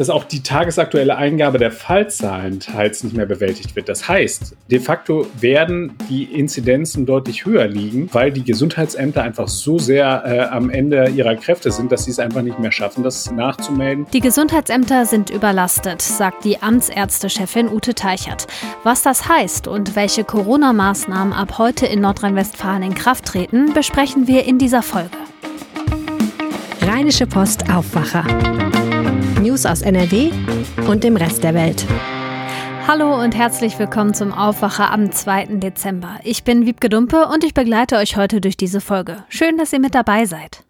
dass auch die tagesaktuelle Eingabe der Fallzahlen teils nicht mehr bewältigt wird. Das heißt, de facto werden die Inzidenzen deutlich höher liegen, weil die Gesundheitsämter einfach so sehr äh, am Ende ihrer Kräfte sind, dass sie es einfach nicht mehr schaffen, das nachzumelden. Die Gesundheitsämter sind überlastet, sagt die Amtsärztechefin Ute Teichert. Was das heißt und welche Corona-Maßnahmen ab heute in Nordrhein-Westfalen in Kraft treten, besprechen wir in dieser Folge. Rheinische Post Aufwacher. News aus NRW und dem Rest der Welt. Hallo und herzlich willkommen zum Aufwacher am 2. Dezember. Ich bin Wiebke Dumpe und ich begleite euch heute durch diese Folge. Schön, dass ihr mit dabei seid.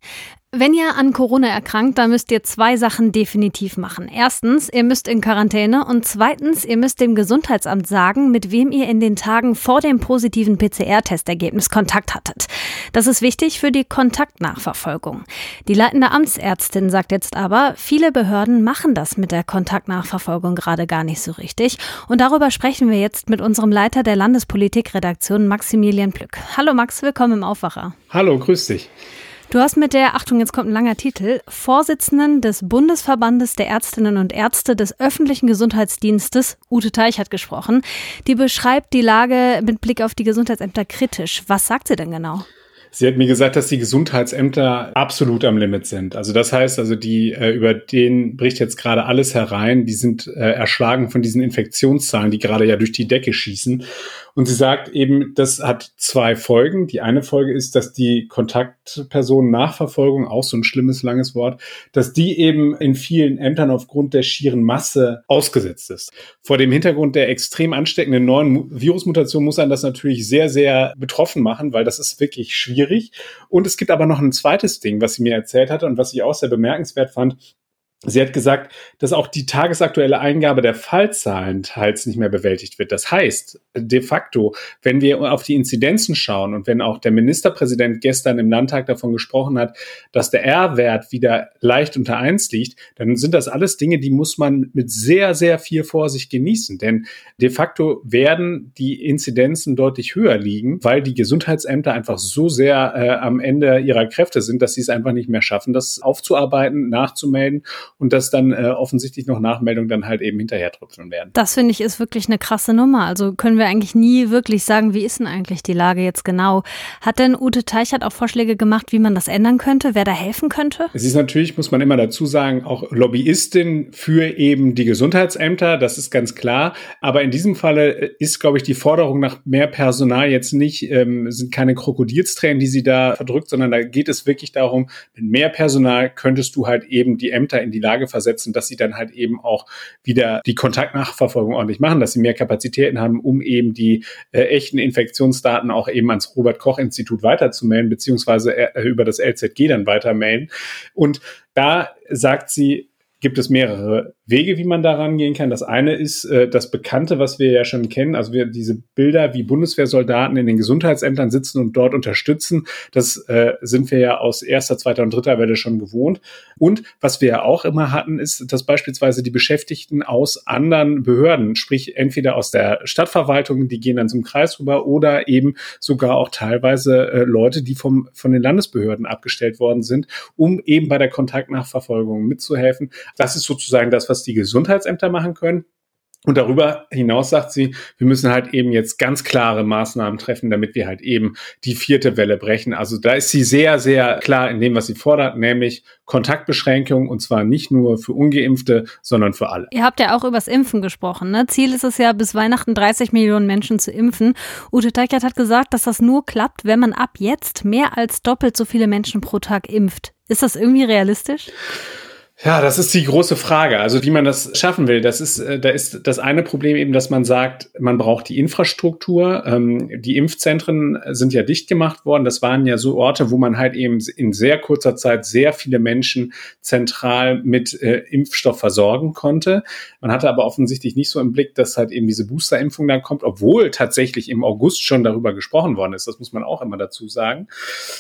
Wenn ihr an Corona erkrankt, dann müsst ihr zwei Sachen definitiv machen. Erstens, ihr müsst in Quarantäne und zweitens, ihr müsst dem Gesundheitsamt sagen, mit wem ihr in den Tagen vor dem positiven PCR-Testergebnis Kontakt hattet. Das ist wichtig für die Kontaktnachverfolgung. Die leitende Amtsärztin sagt jetzt aber, viele Behörden machen das mit der Kontaktnachverfolgung gerade gar nicht so richtig. Und darüber sprechen wir jetzt mit unserem Leiter der Landespolitikredaktion Maximilian Plück. Hallo Max, willkommen im Aufwacher. Hallo, grüß dich. Du hast mit der, Achtung, jetzt kommt ein langer Titel, Vorsitzenden des Bundesverbandes der Ärztinnen und Ärzte des öffentlichen Gesundheitsdienstes, Ute Teichert, gesprochen. Die beschreibt die Lage mit Blick auf die Gesundheitsämter kritisch. Was sagt sie denn genau? Sie hat mir gesagt, dass die Gesundheitsämter absolut am Limit sind. Also das heißt, also die äh, über den bricht jetzt gerade alles herein. Die sind äh, erschlagen von diesen Infektionszahlen, die gerade ja durch die Decke schießen. Und sie sagt eben, das hat zwei Folgen. Die eine Folge ist, dass die Kontaktpersonen-Nachverfolgung, auch so ein schlimmes, langes Wort, dass die eben in vielen Ämtern aufgrund der schieren Masse ausgesetzt ist. Vor dem Hintergrund der extrem ansteckenden neuen Virusmutation muss man das natürlich sehr, sehr betroffen machen, weil das ist wirklich schwierig. Und es gibt aber noch ein zweites Ding, was sie mir erzählt hatte und was ich auch sehr bemerkenswert fand. Sie hat gesagt, dass auch die tagesaktuelle Eingabe der Fallzahlen teils nicht mehr bewältigt wird. Das heißt, de facto, wenn wir auf die Inzidenzen schauen und wenn auch der Ministerpräsident gestern im Landtag davon gesprochen hat, dass der R-Wert wieder leicht unter eins liegt, dann sind das alles Dinge, die muss man mit sehr, sehr viel Vorsicht genießen. Denn de facto werden die Inzidenzen deutlich höher liegen, weil die Gesundheitsämter einfach so sehr äh, am Ende ihrer Kräfte sind, dass sie es einfach nicht mehr schaffen, das aufzuarbeiten, nachzumelden und dass dann äh, offensichtlich noch Nachmeldungen dann halt eben hinterher tröpfeln werden. Das finde ich ist wirklich eine krasse Nummer. Also können wir eigentlich nie wirklich sagen, wie ist denn eigentlich die Lage jetzt genau? Hat denn Ute Teichert auch Vorschläge gemacht, wie man das ändern könnte, wer da helfen könnte? Es ist natürlich, muss man immer dazu sagen, auch Lobbyistin für eben die Gesundheitsämter, das ist ganz klar. Aber in diesem Falle ist, glaube ich, die Forderung nach mehr Personal jetzt nicht, ähm, sind keine Krokodilstränen, die sie da verdrückt, sondern da geht es wirklich darum, mit mehr Personal könntest du halt eben die Ämter in die Lage Lage versetzen, dass sie dann halt eben auch wieder die Kontaktnachverfolgung ordentlich machen, dass sie mehr Kapazitäten haben, um eben die äh, echten Infektionsdaten auch eben ans Robert-Koch-Institut weiterzumelden, beziehungsweise äh, über das LZG dann weitermelden. Und da sagt sie, gibt es mehrere Wege, wie man da rangehen kann. Das eine ist äh, das Bekannte, was wir ja schon kennen, also wir diese Bilder, wie Bundeswehrsoldaten in den Gesundheitsämtern sitzen und dort unterstützen. Das äh, sind wir ja aus erster, zweiter und dritter Welle schon gewohnt. Und was wir ja auch immer hatten, ist, dass beispielsweise die Beschäftigten aus anderen Behörden, sprich entweder aus der Stadtverwaltung, die gehen dann zum Kreis rüber, oder eben sogar auch teilweise äh, Leute, die vom, von den Landesbehörden abgestellt worden sind, um eben bei der Kontaktnachverfolgung mitzuhelfen. Das ist sozusagen das, was die Gesundheitsämter machen können. Und darüber hinaus sagt sie, wir müssen halt eben jetzt ganz klare Maßnahmen treffen, damit wir halt eben die vierte Welle brechen. Also da ist sie sehr, sehr klar in dem, was sie fordert, nämlich Kontaktbeschränkungen und zwar nicht nur für Ungeimpfte, sondern für alle. Ihr habt ja auch übers Impfen gesprochen. Ne? Ziel ist es ja, bis Weihnachten 30 Millionen Menschen zu impfen. Ute Teichert hat gesagt, dass das nur klappt, wenn man ab jetzt mehr als doppelt so viele Menschen pro Tag impft. Ist das irgendwie realistisch? Ja, das ist die große Frage. Also wie man das schaffen will, das ist, äh, da ist das eine Problem eben, dass man sagt, man braucht die Infrastruktur. Ähm, die Impfzentren sind ja dicht gemacht worden. Das waren ja so Orte, wo man halt eben in sehr kurzer Zeit sehr viele Menschen zentral mit äh, Impfstoff versorgen konnte. Man hatte aber offensichtlich nicht so im Blick, dass halt eben diese Boosterimpfung dann kommt, obwohl tatsächlich im August schon darüber gesprochen worden ist. Das muss man auch immer dazu sagen.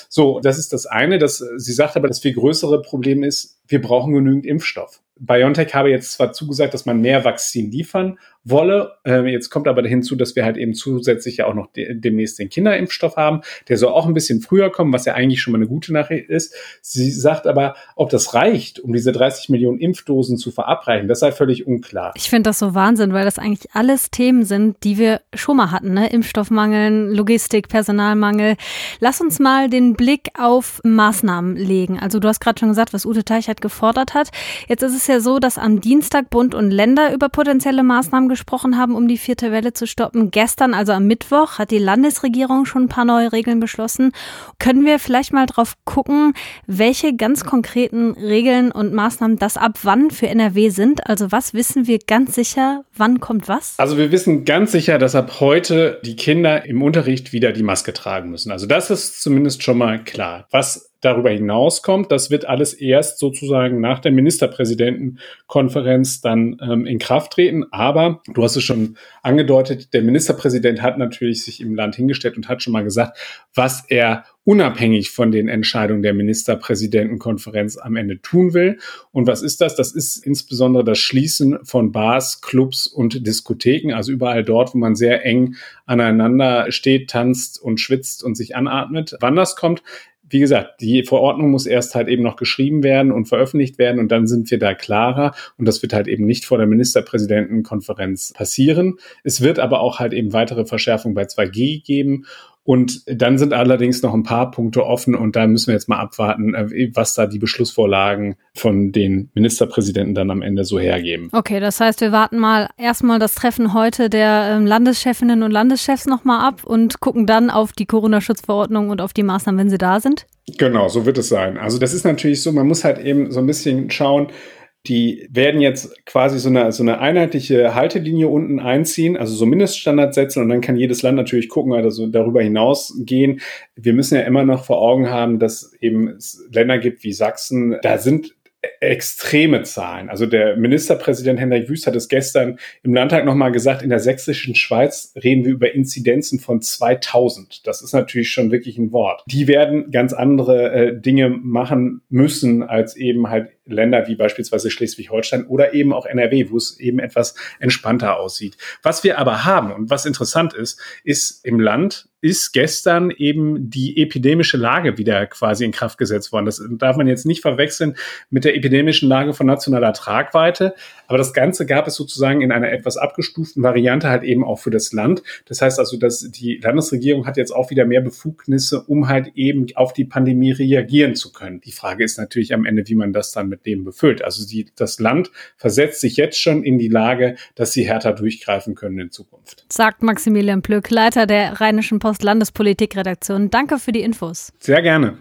So, das ist das eine. Das, sie sagt aber, das viel größere Problem ist, wir brauchen genügend Impfstoff. BioNTech habe jetzt zwar zugesagt, dass man mehr Vakzin liefern wolle. Ähm, jetzt kommt aber hinzu, dass wir halt eben zusätzlich ja auch noch de demnächst den Kinderimpfstoff haben. Der soll auch ein bisschen früher kommen, was ja eigentlich schon mal eine gute Nachricht ist. Sie sagt aber, ob das reicht, um diese 30 Millionen Impfdosen zu verabreichen, das sei völlig unklar. Ich finde das so Wahnsinn, weil das eigentlich alles Themen sind, die wir schon mal hatten. Ne? Impfstoffmangel, Logistik, Personalmangel. Lass uns mal den Blick auf Maßnahmen legen. Also du hast gerade schon gesagt, was Ute Teichert gefordert hat. Jetzt ist es ja so, dass am Dienstag Bund und Länder über potenzielle Maßnahmen gesprochen haben, um die vierte Welle zu stoppen. Gestern, also am Mittwoch, hat die Landesregierung schon ein paar neue Regeln beschlossen. Können wir vielleicht mal drauf gucken, welche ganz konkreten Regeln und Maßnahmen das ab wann für NRW sind? Also was wissen wir ganz sicher, wann kommt was? Also wir wissen ganz sicher, dass ab heute die Kinder im Unterricht wieder die Maske tragen müssen. Also das ist zumindest schon mal klar. Was darüber hinauskommt. Das wird alles erst sozusagen nach der Ministerpräsidentenkonferenz dann ähm, in Kraft treten. Aber du hast es schon angedeutet, der Ministerpräsident hat natürlich sich im Land hingestellt und hat schon mal gesagt, was er unabhängig von den Entscheidungen der Ministerpräsidentenkonferenz am Ende tun will. Und was ist das? Das ist insbesondere das Schließen von Bars, Clubs und Diskotheken, also überall dort, wo man sehr eng aneinander steht, tanzt und schwitzt und sich anatmet. Wann das kommt, wie gesagt, die Verordnung muss erst halt eben noch geschrieben werden und veröffentlicht werden und dann sind wir da klarer und das wird halt eben nicht vor der Ministerpräsidentenkonferenz passieren. Es wird aber auch halt eben weitere Verschärfungen bei 2G geben und dann sind allerdings noch ein paar Punkte offen und da müssen wir jetzt mal abwarten, äh, was da die Beschlussvorlagen von den Ministerpräsidenten dann am Ende so hergeben. Okay, das heißt, wir warten mal erstmal das Treffen heute der ähm, Landeschefinnen und Landeschefs nochmal ab und gucken dann auf die Corona-Schutzverordnung und auf die Maßnahmen, wenn sie da sind. Genau, so wird es sein. Also das ist natürlich so, man muss halt eben so ein bisschen schauen, die werden jetzt quasi so eine, so eine einheitliche Haltelinie unten einziehen, also so Mindeststandards setzen und dann kann jedes Land natürlich gucken, also darüber hinaus gehen. Wir müssen ja immer noch vor Augen haben, dass eben es Länder gibt wie Sachsen, da sind extreme Zahlen. Also der Ministerpräsident Hendrik Wüst hat es gestern im Landtag nochmal gesagt, in der sächsischen Schweiz reden wir über Inzidenzen von 2000. Das ist natürlich schon wirklich ein Wort. Die werden ganz andere äh, Dinge machen müssen als eben halt Länder wie beispielsweise Schleswig-Holstein oder eben auch NRW, wo es eben etwas entspannter aussieht. Was wir aber haben und was interessant ist, ist im Land ist gestern eben die epidemische Lage wieder quasi in Kraft gesetzt worden. Das darf man jetzt nicht verwechseln mit der epidemischen Lage von nationaler Tragweite. Aber das Ganze gab es sozusagen in einer etwas abgestuften Variante halt eben auch für das Land. Das heißt also, dass die Landesregierung hat jetzt auch wieder mehr Befugnisse, um halt eben auf die Pandemie reagieren zu können. Die Frage ist natürlich am Ende, wie man das dann mit dem befüllt. Also die, das Land versetzt sich jetzt schon in die Lage, dass sie härter durchgreifen können in Zukunft. Sagt Maximilian Plück, Leiter der Rheinischen Post Landespolitikredaktion. Danke für die Infos. Sehr gerne.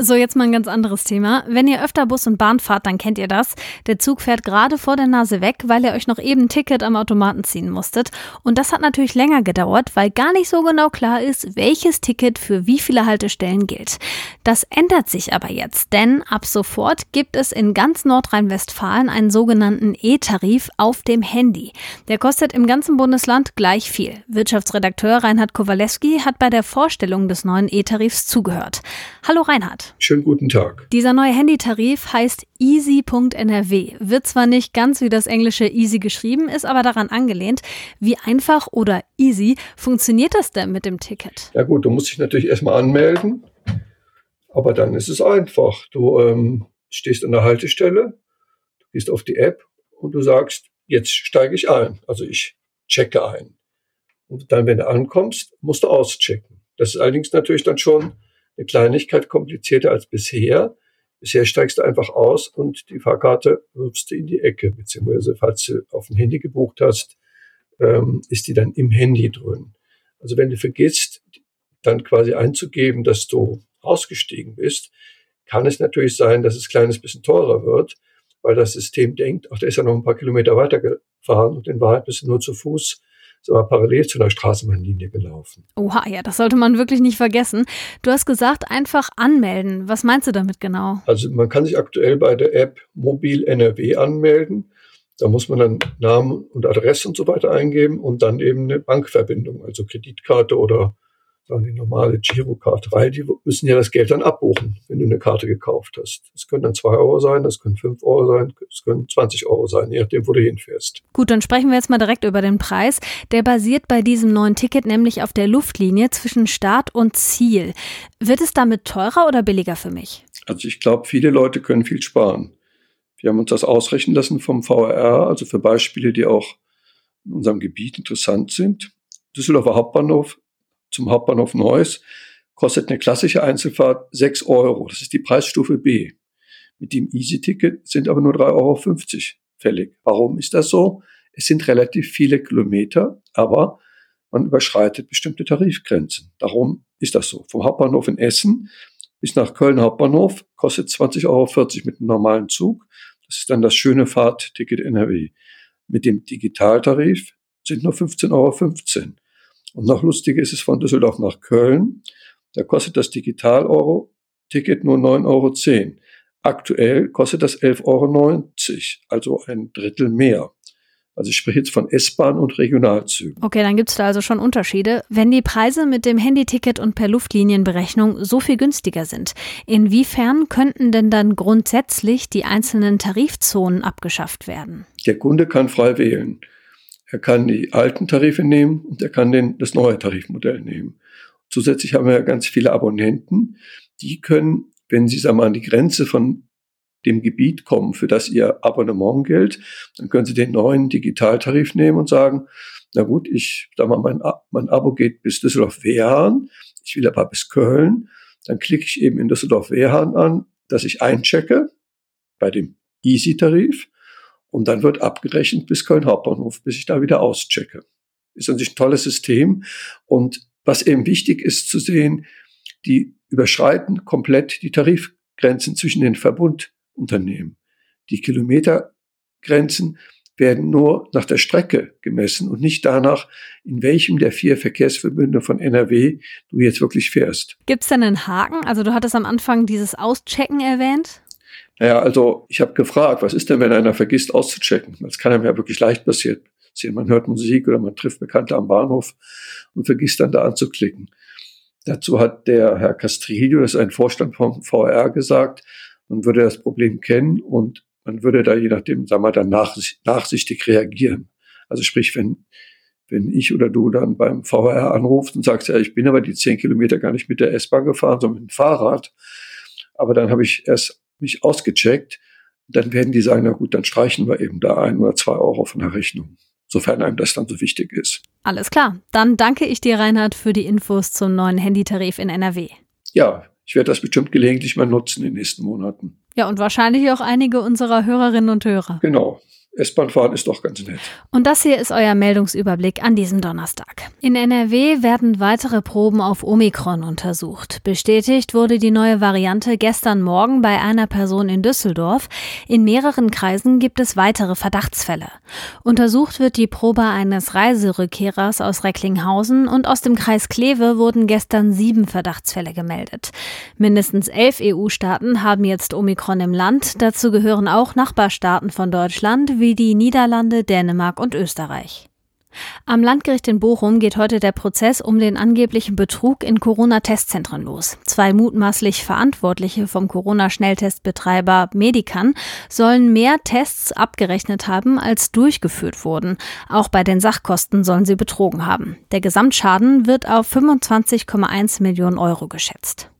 So, jetzt mal ein ganz anderes Thema. Wenn ihr öfter Bus und Bahn fahrt, dann kennt ihr das. Der Zug fährt gerade vor der Nase weg, weil ihr euch noch eben ein Ticket am Automaten ziehen musstet. Und das hat natürlich länger gedauert, weil gar nicht so genau klar ist, welches Ticket für wie viele Haltestellen gilt. Das ändert sich aber jetzt, denn ab sofort gibt es in ganz Nordrhein-Westfalen einen sogenannten E-Tarif auf dem Handy. Der kostet im ganzen Bundesland gleich viel. Wirtschaftsredakteur Reinhard Kowalewski hat bei der Vorstellung des neuen E-Tarifs zugehört. Hallo Reinhard. Schönen guten Tag. Dieser neue Handytarif heißt easy.nrw. Wird zwar nicht ganz wie das englische easy geschrieben, ist aber daran angelehnt. Wie einfach oder easy funktioniert das denn mit dem Ticket? Ja gut, du musst dich natürlich erstmal anmelden, aber dann ist es einfach. Du ähm, stehst an der Haltestelle, du gehst auf die App und du sagst, jetzt steige ich ein. Also ich checke ein. Und dann, wenn du ankommst, musst du auschecken. Das ist allerdings natürlich dann schon eine Kleinigkeit komplizierter als bisher. Bisher steigst du einfach aus und die Fahrkarte wirfst du in die Ecke, beziehungsweise falls du auf dem Handy gebucht hast, ähm, ist die dann im Handy drin. Also wenn du vergisst, dann quasi einzugeben, dass du ausgestiegen bist, kann es natürlich sein, dass es ein kleines bisschen teurer wird. weil das System denkt, ach, der ist ja noch ein paar Kilometer weiter gefahren und in Wahrheit bist du nur zu Fuß so parallel zu einer Straßenbahnlinie gelaufen. Oha, ja, das sollte man wirklich nicht vergessen. Du hast gesagt, einfach anmelden. Was meinst du damit genau? Also man kann sich aktuell bei der App Mobil NRW anmelden. Da muss man dann Namen und Adresse und so weiter eingeben und dann eben eine Bankverbindung, also Kreditkarte oder sagen die normale Girokarte, weil die müssen ja das Geld dann abbuchen, wenn du eine Karte gekauft hast. Das können dann zwei Euro sein, das können fünf Euro sein, das können 20 Euro sein, je nachdem, wo du hinfährst. Gut, dann sprechen wir jetzt mal direkt über den Preis. Der basiert bei diesem neuen Ticket nämlich auf der Luftlinie zwischen Start und Ziel. Wird es damit teurer oder billiger für mich? Also ich glaube, viele Leute können viel sparen. Wir haben uns das ausrechnen lassen vom VRR, also für Beispiele, die auch in unserem Gebiet interessant sind. Düsseldorfer Hauptbahnhof zum Hauptbahnhof Neuss kostet eine klassische Einzelfahrt 6 Euro. Das ist die Preisstufe B. Mit dem Easy-Ticket sind aber nur 3,50 Euro fällig. Warum ist das so? Es sind relativ viele Kilometer, aber man überschreitet bestimmte Tarifgrenzen. Darum ist das so. Vom Hauptbahnhof in Essen bis nach Köln Hauptbahnhof kostet 20,40 Euro mit einem normalen Zug. Das ist dann das schöne Fahrtticket NRW. Mit dem Digitaltarif sind nur 15,15 Euro. Und noch lustiger ist es von Düsseldorf nach Köln. Da kostet das Digital-Euro-Ticket nur 9,10 Euro. Aktuell kostet das 11,90 Euro, also ein Drittel mehr. Also ich spreche jetzt von S-Bahn und Regionalzügen. Okay, dann gibt es da also schon Unterschiede. Wenn die Preise mit dem Handyticket und per Luftlinienberechnung so viel günstiger sind, inwiefern könnten denn dann grundsätzlich die einzelnen Tarifzonen abgeschafft werden? Der Kunde kann frei wählen. Er kann die alten Tarife nehmen und er kann den, das neue Tarifmodell nehmen. Zusätzlich haben wir ganz viele Abonnenten, die können, wenn sie sagen wir, an die Grenze von dem Gebiet kommen, für das ihr Abonnement gilt, dann können sie den neuen Digitaltarif nehmen und sagen, na gut, ich sag mal, mein, mein Abo geht bis Düsseldorf-Wehrhahn, ich will aber bis Köln, dann klicke ich eben in Düsseldorf-Wehrhahn an, dass ich einchecke bei dem Easy-Tarif und dann wird abgerechnet bis Köln Hauptbahnhof, bis ich da wieder auschecke. Ist an sich ein tolles System. Und was eben wichtig ist zu sehen, die überschreiten komplett die Tarifgrenzen zwischen den Verbundunternehmen. Die Kilometergrenzen werden nur nach der Strecke gemessen und nicht danach, in welchem der vier Verkehrsverbünde von NRW du jetzt wirklich fährst. Gibt es denn einen Haken? Also du hattest am Anfang dieses Auschecken erwähnt. Naja, also ich habe gefragt, was ist denn, wenn einer vergisst auszuchecken? Das kann einem ja wirklich leicht passieren. Man hört Musik oder man trifft Bekannte am Bahnhof und vergisst dann da anzuklicken. Dazu hat der Herr Castrillo, das ist ein Vorstand vom VR, gesagt, man würde das Problem kennen und man würde da je nachdem, sagen wir, dann nachsichtig reagieren. Also sprich, wenn, wenn ich oder du dann beim VR anrufst und sagst, ja, ich bin aber die zehn Kilometer gar nicht mit der S-Bahn gefahren, sondern mit dem Fahrrad, aber dann habe ich erst mich ausgecheckt, dann werden die sagen, na gut, dann streichen wir eben da ein oder zwei Euro von der Rechnung, sofern einem das dann so wichtig ist. Alles klar. Dann danke ich dir, Reinhard, für die Infos zum neuen Handytarif in NRW. Ja, ich werde das bestimmt gelegentlich mal nutzen in den nächsten Monaten. Ja, und wahrscheinlich auch einige unserer Hörerinnen und Hörer. Genau. S-Bahn fahren ist doch ganz nett. Und das hier ist euer Meldungsüberblick an diesem Donnerstag. In NRW werden weitere Proben auf Omikron untersucht. Bestätigt wurde die neue Variante gestern Morgen bei einer Person in Düsseldorf. In mehreren Kreisen gibt es weitere Verdachtsfälle. Untersucht wird die Probe eines Reiserückkehrers aus Recklinghausen und aus dem Kreis Kleve wurden gestern sieben Verdachtsfälle gemeldet. Mindestens elf EU-Staaten haben jetzt Omikron im Land. Dazu gehören auch Nachbarstaaten von Deutschland wie wie die Niederlande, Dänemark und Österreich. Am Landgericht in Bochum geht heute der Prozess um den angeblichen Betrug in Corona-Testzentren los. Zwei mutmaßlich Verantwortliche vom Corona-Schnelltestbetreiber Medican sollen mehr Tests abgerechnet haben, als durchgeführt wurden. Auch bei den Sachkosten sollen sie betrogen haben. Der Gesamtschaden wird auf 25,1 Millionen Euro geschätzt.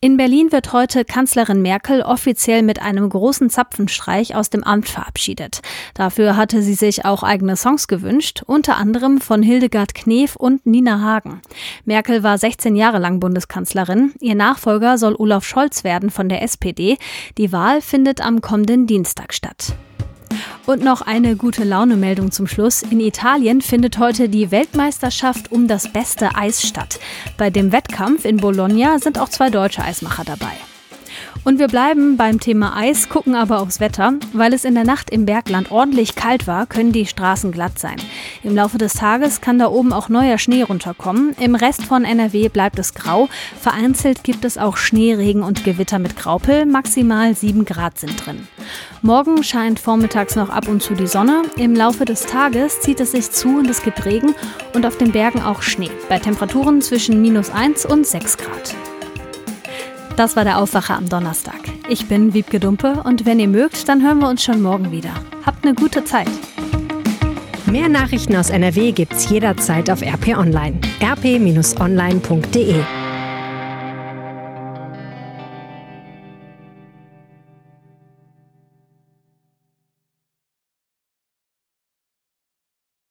In Berlin wird heute Kanzlerin Merkel offiziell mit einem großen Zapfenstreich aus dem Amt verabschiedet. Dafür hatte sie sich auch eigene Songs gewünscht, unter anderem von Hildegard Knef und Nina Hagen. Merkel war 16 Jahre lang Bundeskanzlerin. Ihr Nachfolger soll Olaf Scholz werden von der SPD. Die Wahl findet am kommenden Dienstag statt. Und noch eine gute Laune-Meldung zum Schluss. In Italien findet heute die Weltmeisterschaft um das beste Eis statt. Bei dem Wettkampf in Bologna sind auch zwei deutsche Eismacher dabei. Und wir bleiben beim Thema Eis, gucken aber aufs Wetter. Weil es in der Nacht im Bergland ordentlich kalt war, können die Straßen glatt sein. Im Laufe des Tages kann da oben auch neuer Schnee runterkommen. Im Rest von NRW bleibt es grau. Vereinzelt gibt es auch Schneeregen und Gewitter mit Graupel. Maximal 7 Grad sind drin. Morgen scheint vormittags noch ab und zu die Sonne. Im Laufe des Tages zieht es sich zu und es gibt Regen und auf den Bergen auch Schnee. Bei Temperaturen zwischen minus 1 und 6 Grad. Das war der Aufwacher am Donnerstag. Ich bin Wiebke Dumpe und wenn ihr mögt, dann hören wir uns schon morgen wieder. Habt eine gute Zeit. Mehr Nachrichten aus NRW gibt's jederzeit auf RP Online. rp-online.de